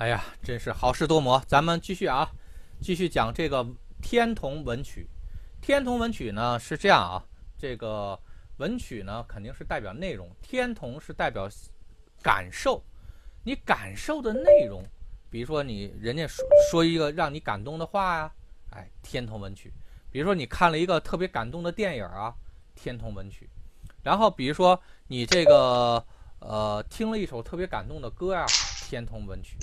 哎呀，真是好事多磨。咱们继续啊，继续讲这个天童文曲。天童文曲呢是这样啊，这个文曲呢肯定是代表内容，天童是代表感受。你感受的内容，比如说你人家说说一个让你感动的话呀，哎，天童文曲。比如说你看了一个特别感动的电影啊，天童文曲。然后比如说你这个呃听了一首特别感动的歌呀，天童文曲。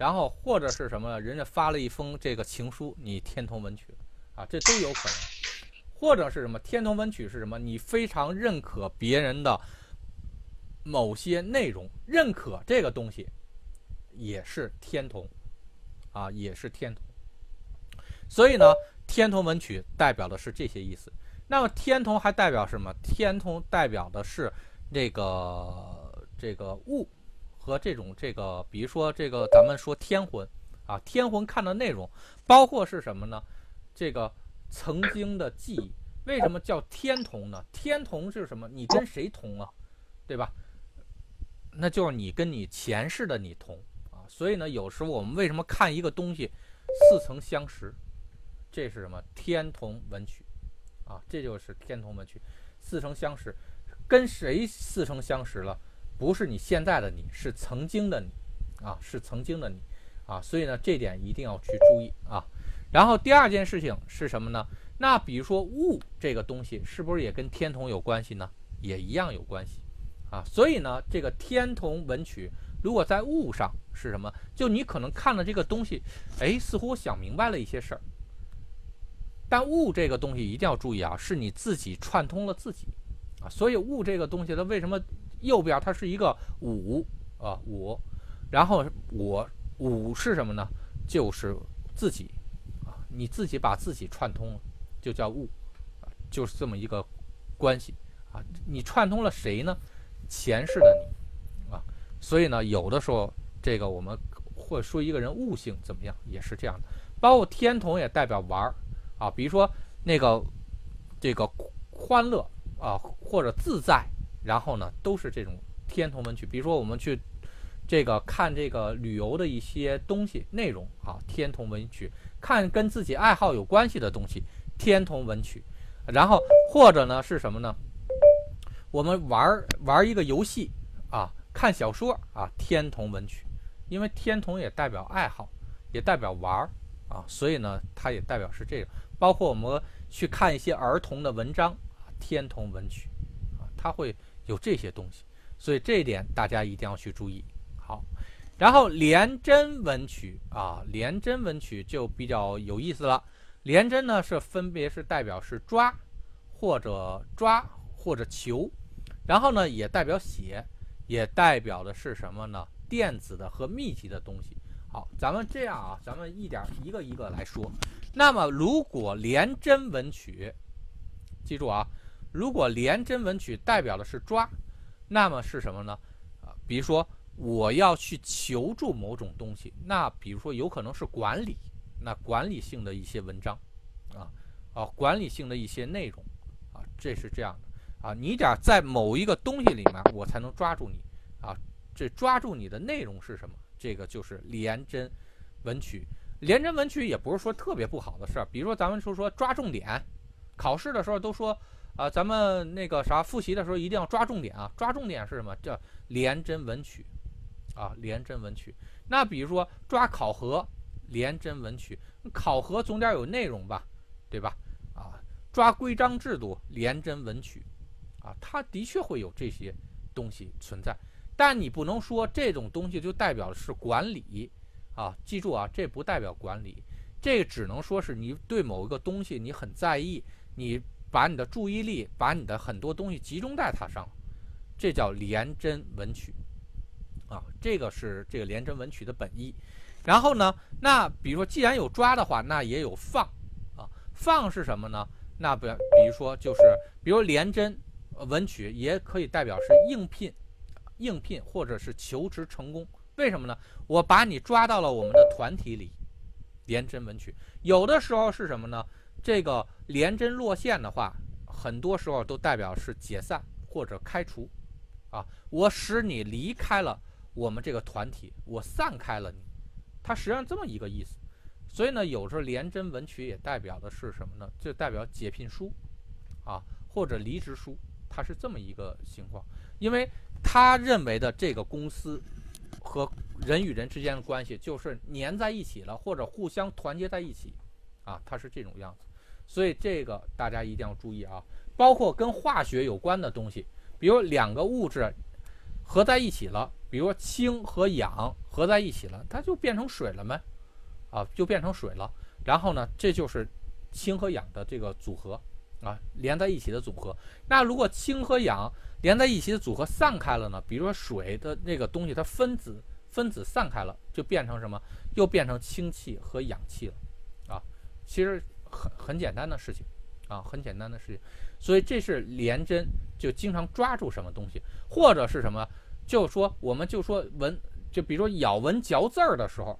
然后或者是什么，人家发了一封这个情书，你天同文曲啊，这都有可能。或者是什么天同文曲是什么？你非常认可别人的某些内容，认可这个东西也是天同啊，也是天同。所以呢，天同文曲代表的是这些意思。那么天同还代表什么？天同代表的是这个这个物。和这种这个，比如说这个，咱们说天魂啊，天魂看的内容包括是什么呢？这个曾经的记忆，为什么叫天同呢？天同是什么？你跟谁同啊？对吧？那就是你跟你前世的你同啊。所以呢，有时候我们为什么看一个东西似曾相识？这是什么？天同文曲啊，这就是天同文曲，似曾相识，跟谁似曾相识了？不是你现在的你，是曾经的你，啊，是曾经的你，啊，所以呢，这点一定要去注意啊。然后第二件事情是什么呢？那比如说物这个东西，是不是也跟天同有关系呢？也一样有关系，啊，所以呢，这个天同文曲，如果在物上是什么？就你可能看了这个东西，哎，似乎想明白了一些事儿。但物这个东西一定要注意啊，是你自己串通了自己，啊，所以物这个东西它为什么？右边它是一个五啊五，然后我五是什么呢？就是自己啊，你自己把自己串通了，就叫物，就是这么一个关系啊。你串通了谁呢？前世的你啊。所以呢，有的时候这个我们会说一个人悟性怎么样，也是这样的。包括天同也代表玩儿啊，比如说那个这个欢乐啊，或者自在。然后呢，都是这种天同文曲。比如说，我们去这个看这个旅游的一些东西内容啊，天同文曲；看跟自己爱好有关系的东西，天同文曲。然后或者呢是什么呢？我们玩玩一个游戏啊，看小说啊，天同文曲。因为天同也代表爱好，也代表玩儿啊，所以呢，它也代表是这个。包括我们去看一些儿童的文章啊，天同文曲啊，它会。有这些东西，所以这一点大家一定要去注意。好，然后廉贞文曲啊，廉贞文曲就比较有意思了。廉贞呢是分别是代表是抓，或者抓或者求，然后呢也代表写，也代表的是什么呢？电子的和密集的东西。好，咱们这样啊，咱们一点一个一个来说。那么如果廉贞文曲，记住啊。如果廉贞文曲代表的是抓，那么是什么呢？啊，比如说我要去求助某种东西，那比如说有可能是管理，那管理性的一些文章，啊，啊，管理性的一些内容，啊，这是这样的，啊，你得在某一个东西里面，我才能抓住你，啊，这抓住你的内容是什么？这个就是廉贞文曲。廉贞文曲也不是说特别不好的事儿，比如说咱们说说抓重点，考试的时候都说。啊，咱们那个啥复习的时候一定要抓重点啊！抓重点是什么？叫廉贞文曲，啊，廉贞文曲。那比如说抓考核，廉贞文曲，考核总得有内容吧，对吧？啊，抓规章制度，廉贞文曲，啊，它的确会有这些东西存在，但你不能说这种东西就代表是管理，啊，记住啊，这不代表管理，这只能说是你对某一个东西你很在意，你。把你的注意力，把你的很多东西集中在它上，这叫廉贞文曲，啊，这个是这个廉贞文曲的本意。然后呢，那比如说既然有抓的话，那也有放，啊，放是什么呢？那比，比如说就是，比如廉贞文曲也可以代表是应聘，应聘或者是求职成功。为什么呢？我把你抓到了我们的团体里，廉贞文曲。有的时候是什么呢？这个连针落线的话，很多时候都代表是解散或者开除，啊，我使你离开了我们这个团体，我散开了你，它实际上这么一个意思。所以呢，有时候廉贞文曲也代表的是什么呢？就代表解聘书，啊，或者离职书，它是这么一个情况。因为他认为的这个公司和人与人之间的关系就是粘在一起了，或者互相团结在一起，啊，它是这种样子。所以这个大家一定要注意啊，包括跟化学有关的东西，比如两个物质合在一起了，比如氢和氧合在一起了，它就变成水了吗？啊，就变成水了。然后呢，这就是氢和氧的这个组合啊，连在一起的组合。那如果氢和氧连在一起的组合散开了呢？比如说水的那个东西，它分子分子散开了，就变成什么？又变成氢气和氧气了啊。其实很很简单的事情啊，很简单的事情。所以这是廉贞，就经常抓住什么东西，或者是什么，就说我们就说文，就比如说咬文嚼字儿的时候。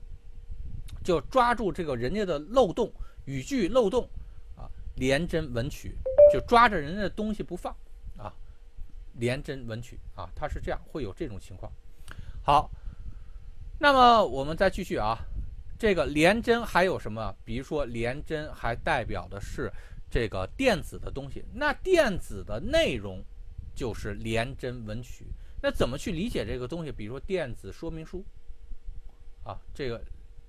就抓住这个人家的漏洞，语句漏洞，啊，连针文曲，就抓着人家的东西不放，啊，连针文曲，啊，它是这样，会有这种情况。好，那么我们再继续啊，这个连针还有什么？比如说连针还代表的是这个电子的东西，那电子的内容就是连针文曲。那怎么去理解这个东西？比如说电子说明书，啊，这个。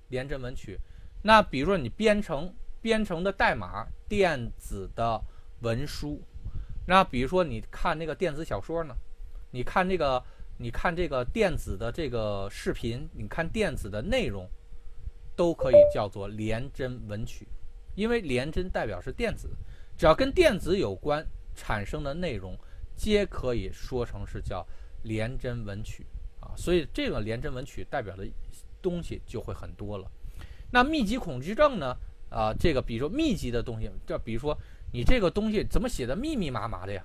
连针文曲，那比如说你编程编程的代码，电子的文书，那比如说你看那个电子小说呢，你看这个，你看这个电子的这个视频，你看电子的内容，都可以叫做连针文曲，因为连针代表是电子，只要跟电子有关产生的内容，皆可以说成是叫连针文曲啊，所以这个连针文曲代表的。东西就会很多了。那密集恐惧症呢？啊，这个比如说密集的东西，就比如说你这个东西怎么写的密密麻麻的呀？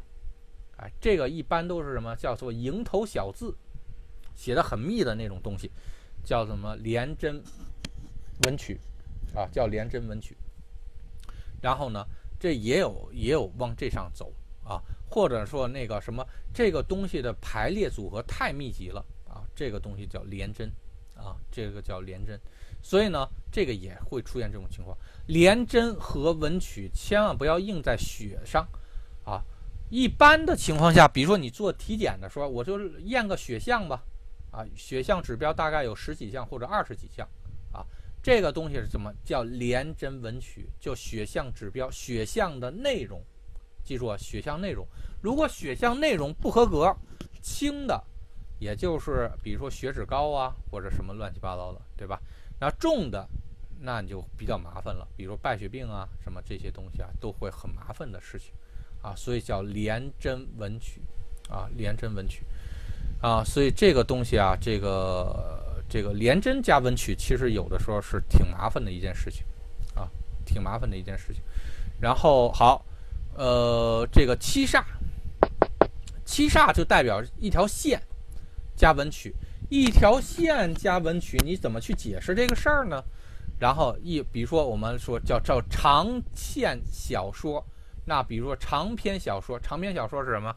哎，这个一般都是什么叫做蝇头小字，写的很密的那种东西，叫什么连针文曲啊？叫连针文曲。然后呢，这也有也有往这上走啊，或者说那个什么这个东西的排列组合太密集了啊，这个东西叫连针。啊，这个叫连针，所以呢，这个也会出现这种情况。连针和文曲千万不要印在血上，啊，一般的情况下，比如说你做体检的时候，我就验个血项吧，啊，血项指标大概有十几项或者二十几项，这个东西是怎么叫连针文曲？就血项指标，血项的内容，记住啊，血项内容，如果血项内容不合格，轻的。也就是比如说血脂高啊，或者什么乱七八糟的，对吧？那重的，那你就比较麻烦了，比如败血病啊，什么这些东西啊，都会很麻烦的事情，啊，所以叫连针文曲，啊，连针文曲，啊，所以这个东西啊，这个这个连针加文曲，其实有的时候是挺麻烦的一件事情，啊，挺麻烦的一件事情。然后好，呃，这个七煞，七煞就代表一条线。加文曲，一条线加文曲，你怎么去解释这个事儿呢？然后一，比如说我们说叫叫长线小说，那比如说长篇小说，长篇小说是什么？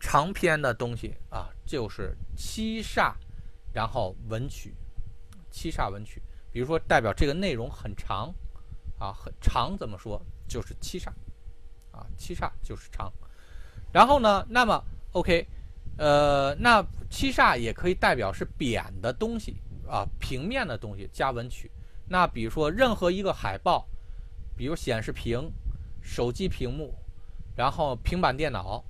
长篇的东西啊，就是七煞，然后文曲，七煞文曲。比如说代表这个内容很长，啊，很长，怎么说？就是七煞，啊，七煞就是长。然后呢，那么 OK。呃，那七煞也可以代表是扁的东西啊，平面的东西加文曲。那比如说任何一个海报，比如显示屏、手机屏幕，然后平板电脑，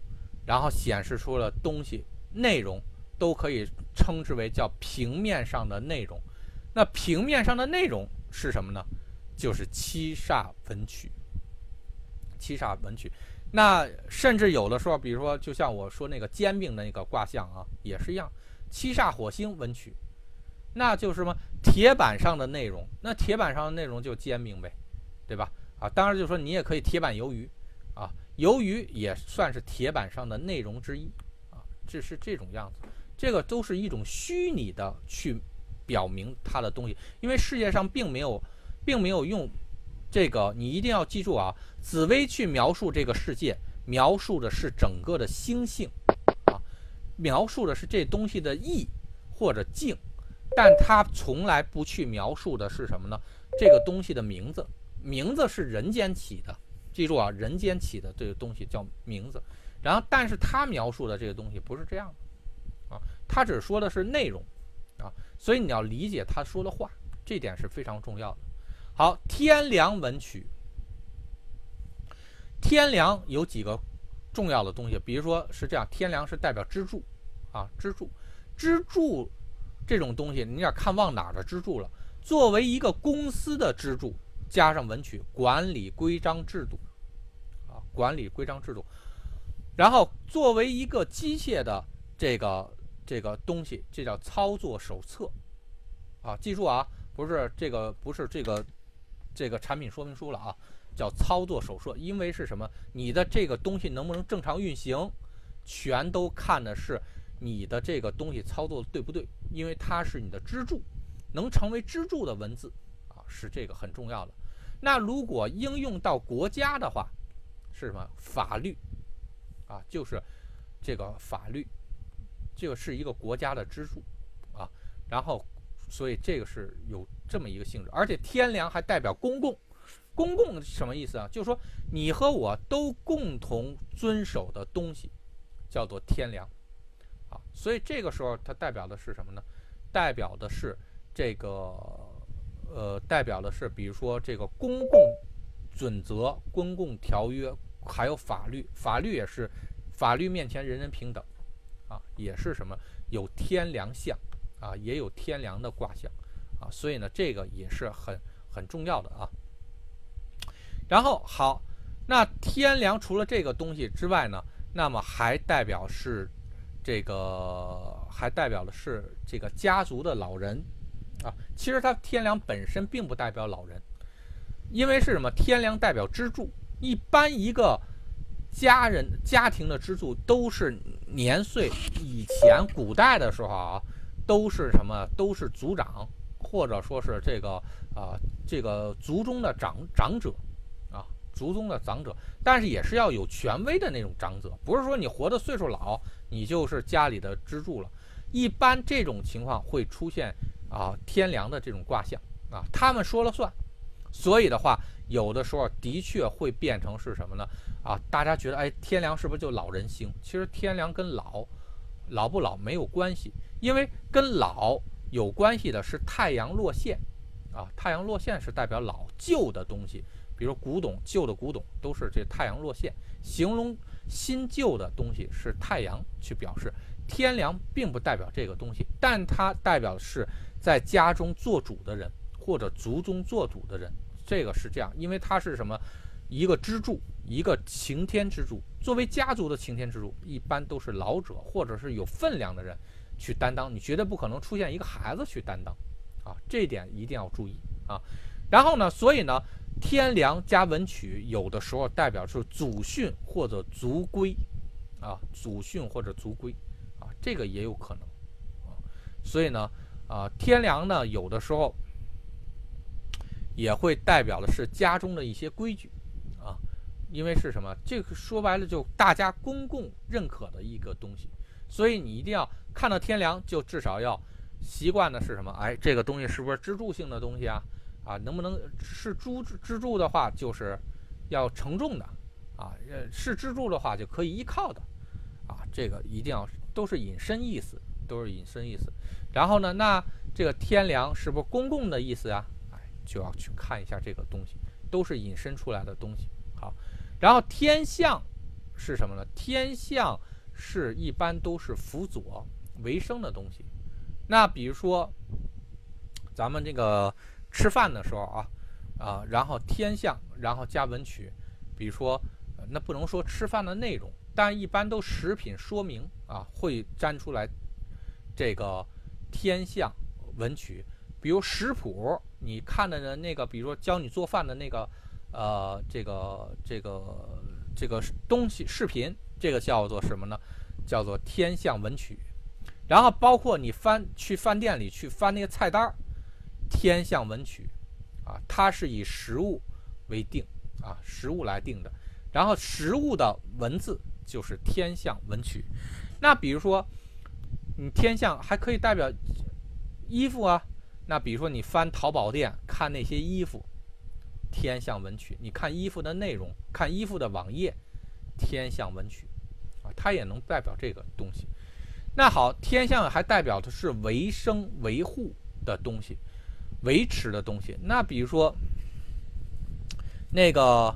然后显示出了东西内容，都可以称之为叫平面上的内容。那平面上的内容是什么呢？就是七煞文曲。七煞文曲。那甚至有的时候，比如说，就像我说那个煎饼的那个卦象啊，也是一样，七煞火星文曲，那就是什么铁板上的内容，那铁板上的内容就煎饼呗，对吧？啊，当然就说你也可以铁板鱿鱼，啊，鱿鱼也算是铁板上的内容之一，啊，这是这种样子，这个都是一种虚拟的去表明它的东西，因为世界上并没有，并没有用。这个你一定要记住啊！紫薇去描述这个世界，描述的是整个的星性，啊，描述的是这东西的意或者境，但它从来不去描述的是什么呢？这个东西的名字，名字是人间起的，记住啊，人间起的这个东西叫名字。然后，但是它描述的这个东西不是这样的，啊，他只说的是内容，啊，所以你要理解他说的话，这点是非常重要的。好，天梁文曲，天梁有几个重要的东西，比如说是这样，天梁是代表支柱，啊，支柱，支柱这种东西，你要看往哪儿的支柱了。作为一个公司的支柱，加上文曲，管理规章制度，啊，管理规章制度。然后作为一个机械的这个这个东西，这叫操作手册，啊，记住啊，不是这个不是这个这个产品说明书了啊，叫操作手册。因为是什么？你的这个东西能不能正常运行，全都看的是你的这个东西操作对不对？因为它是你的支柱，能成为支柱的文字啊，是这个很重要的。那如果应用到国家的话，是什么？法律。啊，就是这个法律，这个是一个国家的支柱啊。然后，所以这个是有这么一个性质，而且天良还代表公共，公共什么意思啊？就是说你和我都共同遵守的东西，叫做天良啊。所以这个时候它代表的是什么呢？代表的是这个呃，代表的是比如说这个公共准则、公共条约。还有法律，法律也是法律面前人人平等，啊，也是什么有天良相，啊，也有天良的卦象，啊，所以呢，这个也是很很重要的啊。然后好，那天良除了这个东西之外呢，那么还代表是这个，还代表的是这个家族的老人，啊，其实它天良本身并不代表老人，因为是什么？天良代表支柱。一般一个家人家庭的支柱都是年岁，以前古代的时候啊，都是什么？都是族长，或者说是这个啊，这个族中的长长者啊，族中的长者。但是也是要有权威的那种长者，不是说你活的岁数老，你就是家里的支柱了。一般这种情况会出现啊天梁的这种卦象啊，他们说了算。所以的话。有的时候的确会变成是什么呢？啊，大家觉得，哎，天梁是不是就老人星？其实天梁跟老，老不老没有关系，因为跟老有关系的是太阳落线，啊，太阳落线是代表老旧的东西，比如古董、旧的古董都是这太阳落线。形容新旧的东西是太阳去表示，天梁并不代表这个东西，但它代表的是在家中做主的人或者族中做主的人。这个是这样，因为它是什么，一个支柱，一个擎天支柱。作为家族的擎天支柱，一般都是老者或者是有分量的人去担当，你绝对不可能出现一个孩子去担当，啊，这一点一定要注意啊。然后呢，所以呢，天梁加文曲，有的时候代表是祖训或者族规，啊，祖训或者族规，啊，这个也有可能，啊，所以呢，啊，天梁呢，有的时候。也会代表的是家中的一些规矩，啊，因为是什么？这个说白了就大家公共认可的一个东西，所以你一定要看到天梁，就至少要习惯的是什么？哎，这个东西是不是支柱性的东西啊？啊，能不能是支支柱的话，就是要承重的，啊，呃，是支柱的话就可以依靠的，啊，这个一定要都是引申意思，都是引申意思。然后呢，那这个天梁是不是公共的意思啊？就要去看一下这个东西，都是引申出来的东西。好，然后天象是什么呢？天象是一般都是辅佐为生的东西。那比如说，咱们这个吃饭的时候啊，啊，然后天象，然后加文曲，比如说，那不能说吃饭的内容，但一般都食品说明啊，会粘出来这个天象文曲。比如食谱，你看的人那个，比如说教你做饭的那个，呃，这个这个这个东西视频，这个叫做什么呢？叫做天象文曲。然后包括你翻去饭店里去翻那个菜单儿，天象文曲，啊，它是以食物为定啊，食物来定的。然后食物的文字就是天象文曲。那比如说，你天象还可以代表。衣服啊，那比如说你翻淘宝店看那些衣服，天象文曲；你看衣服的内容，看衣服的网页，天象文曲，啊，它也能代表这个东西。那好，天象还代表的是维生维护的东西，维持的东西。那比如说，那个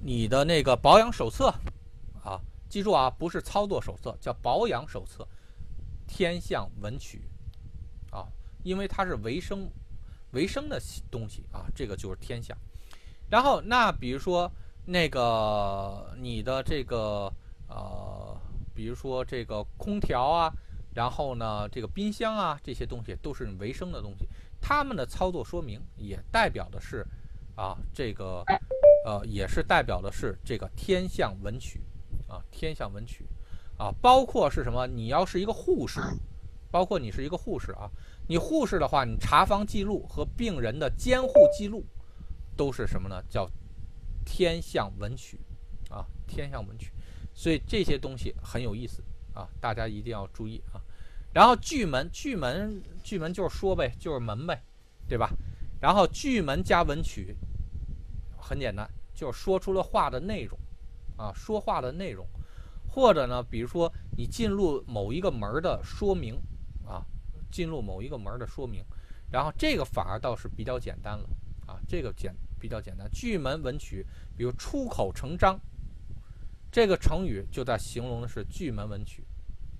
你的那个保养手册啊，记住啊，不是操作手册，叫保养手册。天象文曲，因为它是维生维生的东西啊，这个就是天象。然后那比如说那个你的这个呃。比如说这个空调啊，然后呢，这个冰箱啊，这些东西都是维生的东西，它们的操作说明也代表的是，啊，这个，呃，也是代表的是这个天象文曲，啊，天象文曲，啊，包括是什么？你要是一个护士，包括你是一个护士啊，你护士的话，你查房记录和病人的监护记录，都是什么呢？叫天象文曲，啊，天象文曲。所以这些东西很有意思啊，大家一定要注意啊。然后巨门，巨门，巨门就是说呗，就是门呗，对吧？然后巨门加文曲，很简单，就是说出了话的内容啊，说话的内容，或者呢，比如说你进入某一个门的说明啊，进入某一个门的说明，然后这个反而倒是比较简单了啊，这个简比较简单。巨门文曲，比如出口成章。这个成语就在形容的是巨门文曲，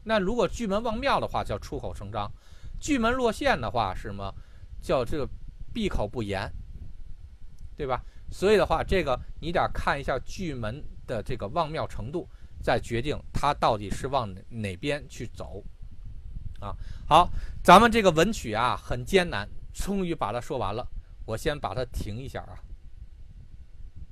那如果巨门望庙的话叫出口成章，巨门落陷的话是什么？叫这个闭口不言，对吧？所以的话，这个你得看一下巨门的这个望庙程度，再决定它到底是往哪哪边去走。啊，好，咱们这个文曲啊很艰难，终于把它说完了，我先把它停一下啊。